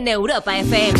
En Europa FM.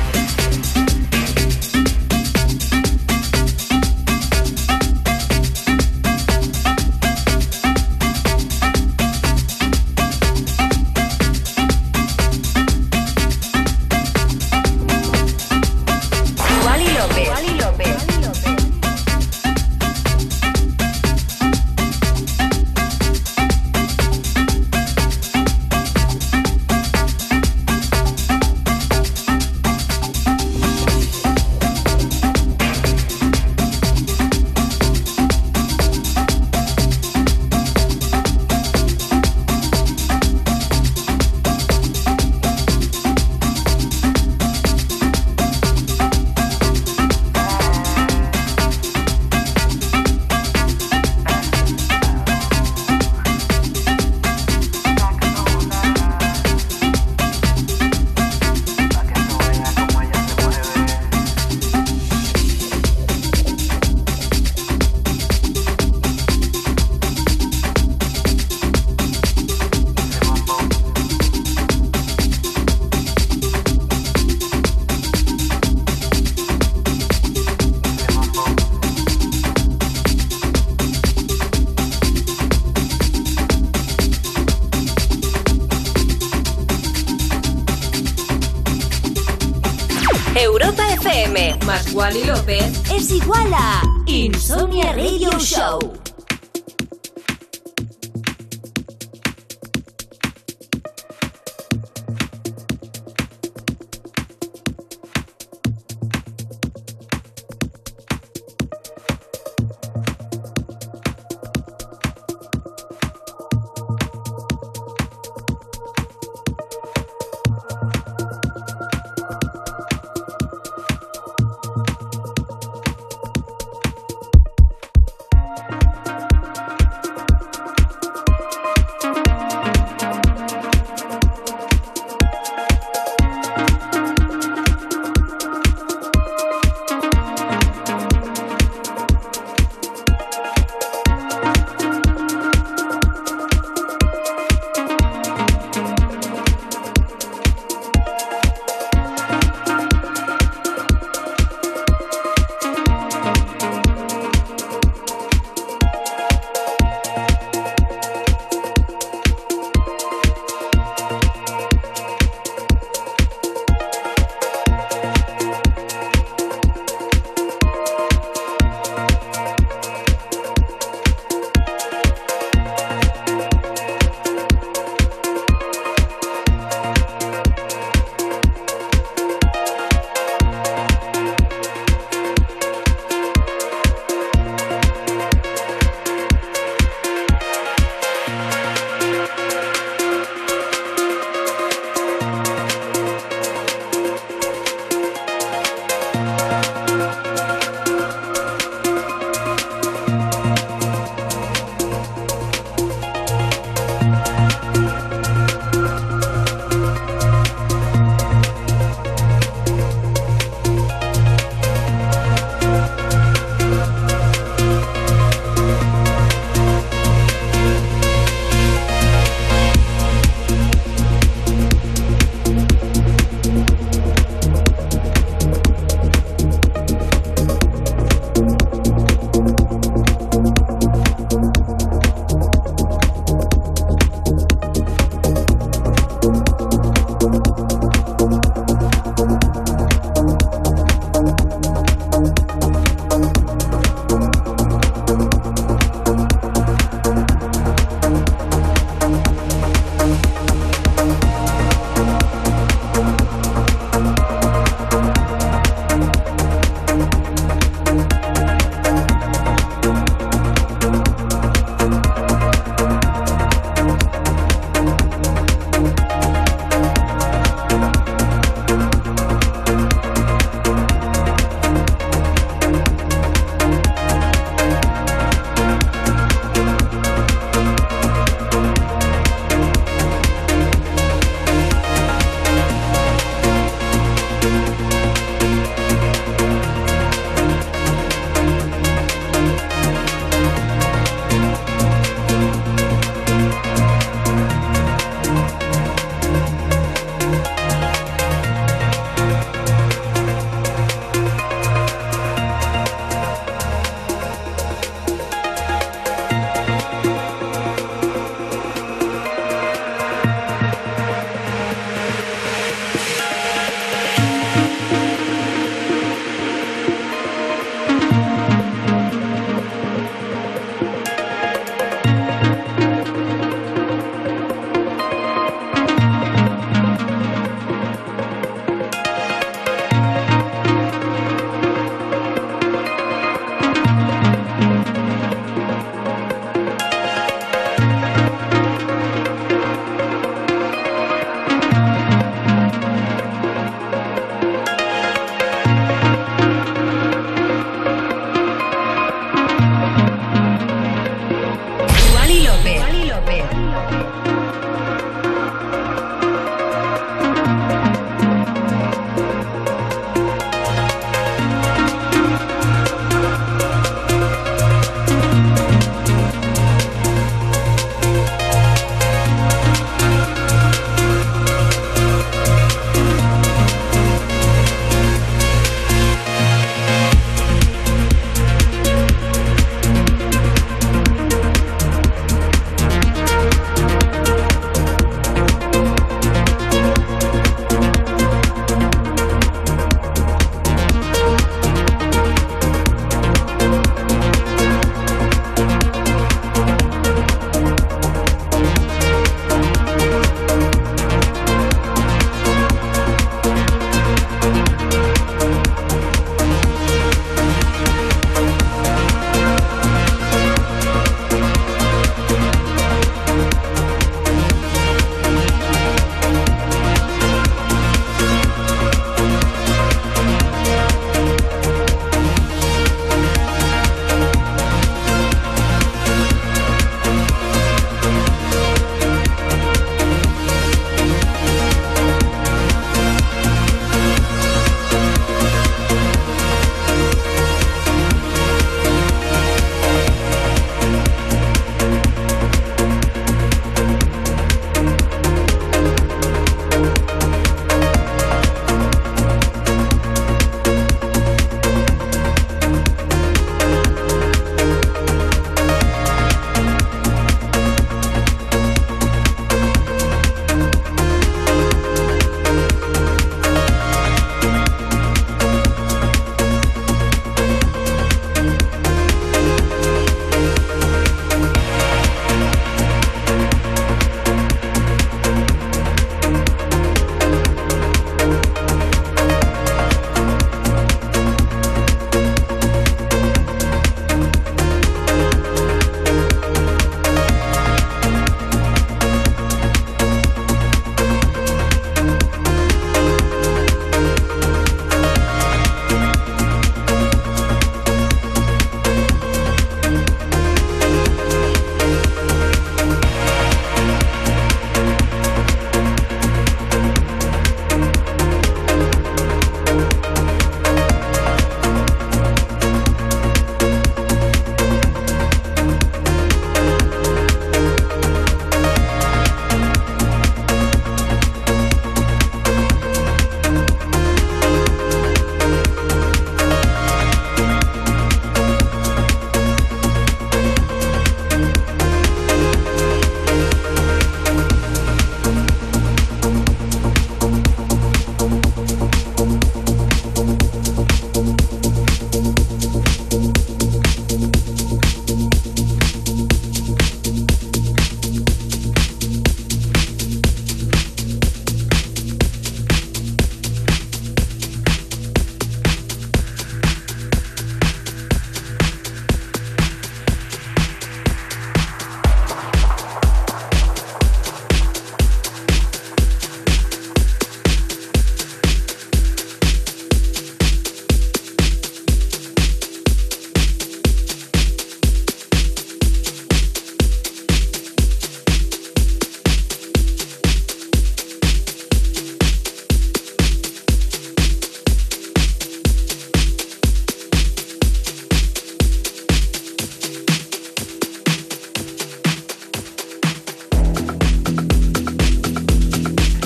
López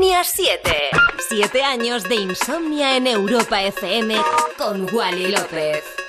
Insomnia 7. 7 años de insomnia en Europa FM con Wally López.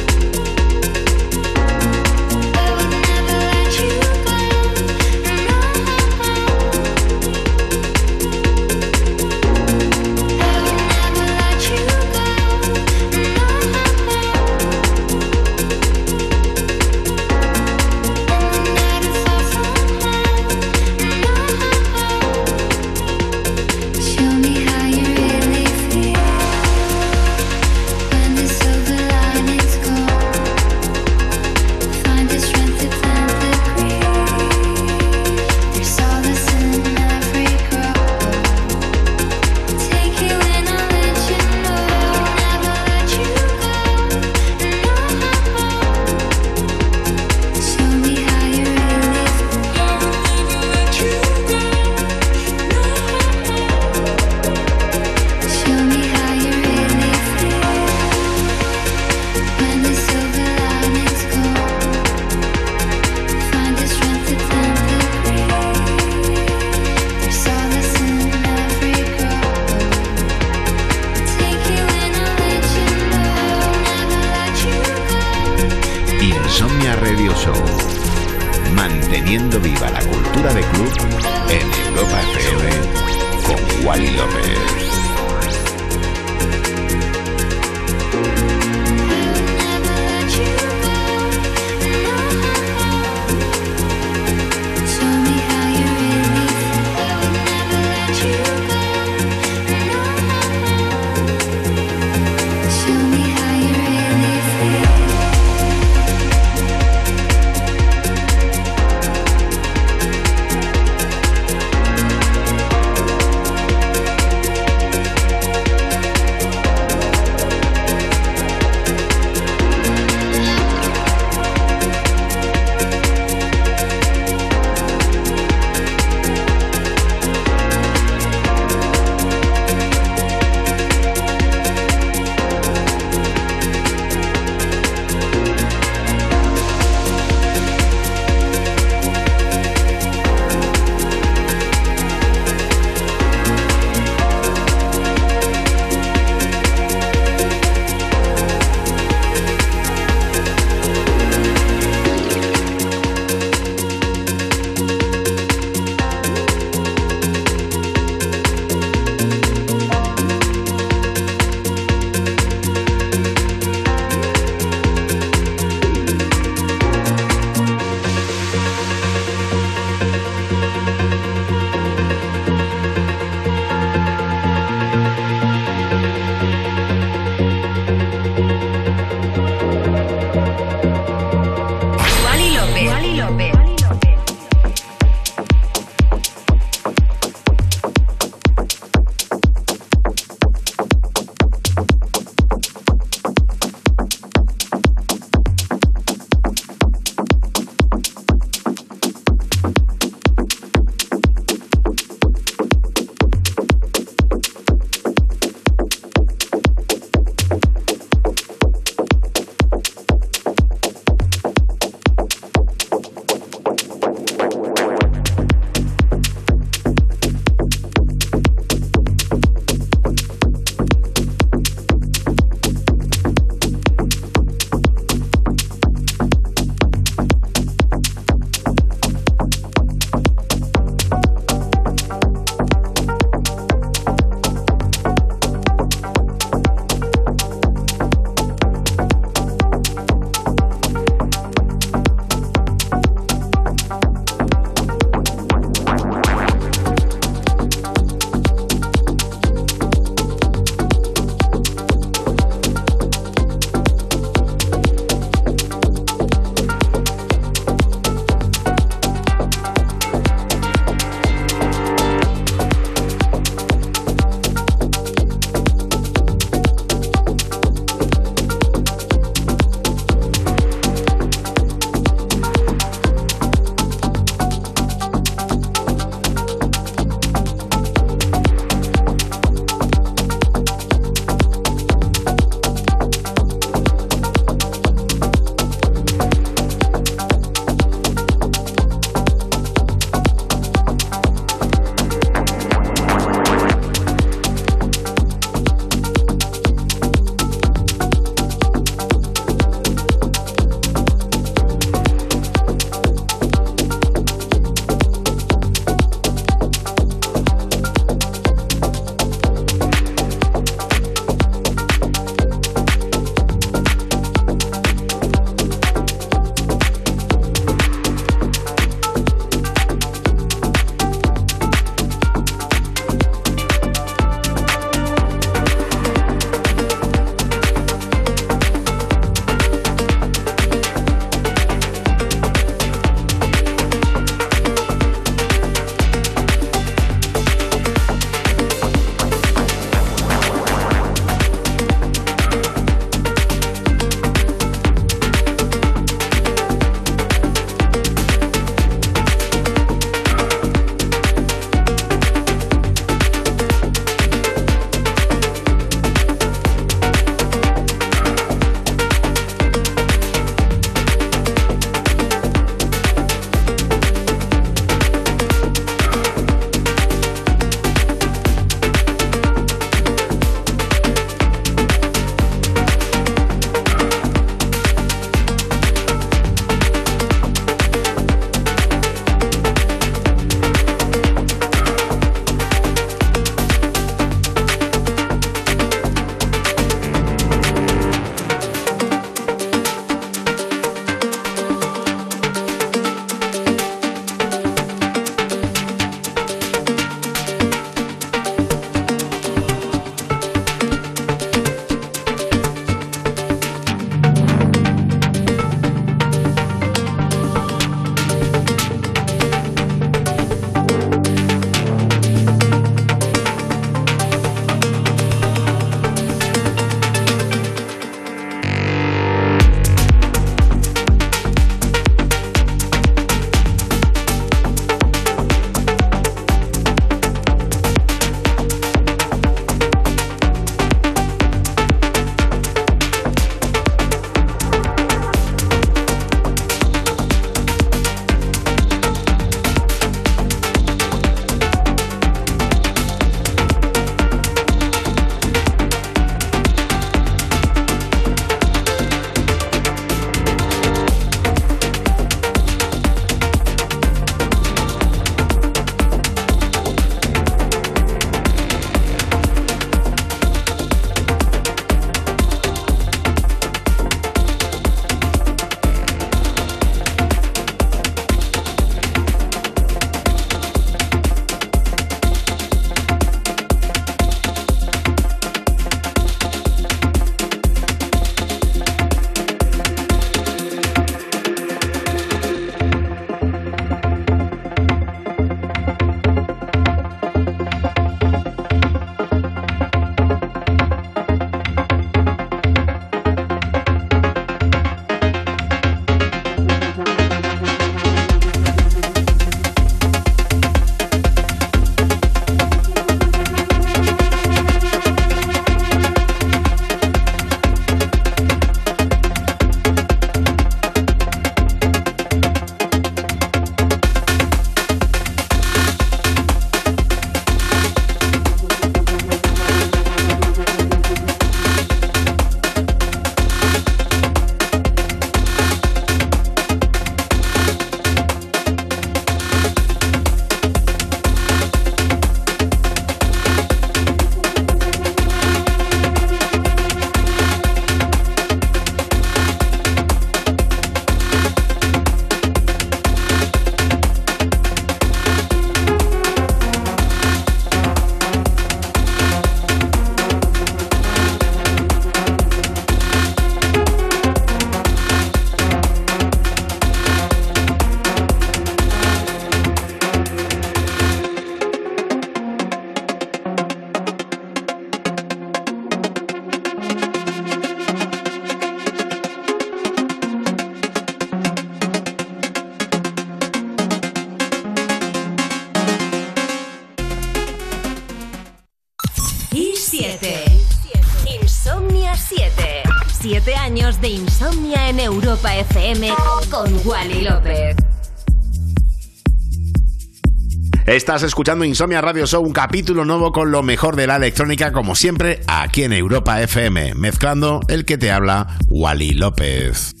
Estás escuchando Insomnia Radio Show, un capítulo nuevo con lo mejor de la electrónica, como siempre, aquí en Europa FM, mezclando el que te habla, Wally López.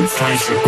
and fight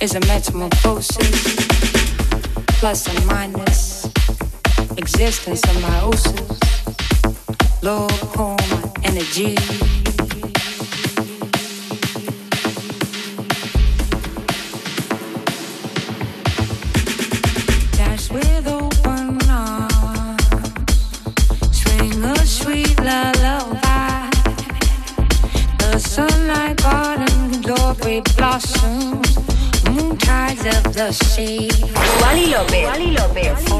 is a metamorphosis, plus and minus, existence of myosis. Lord, pour energy. Wally López. Wally López.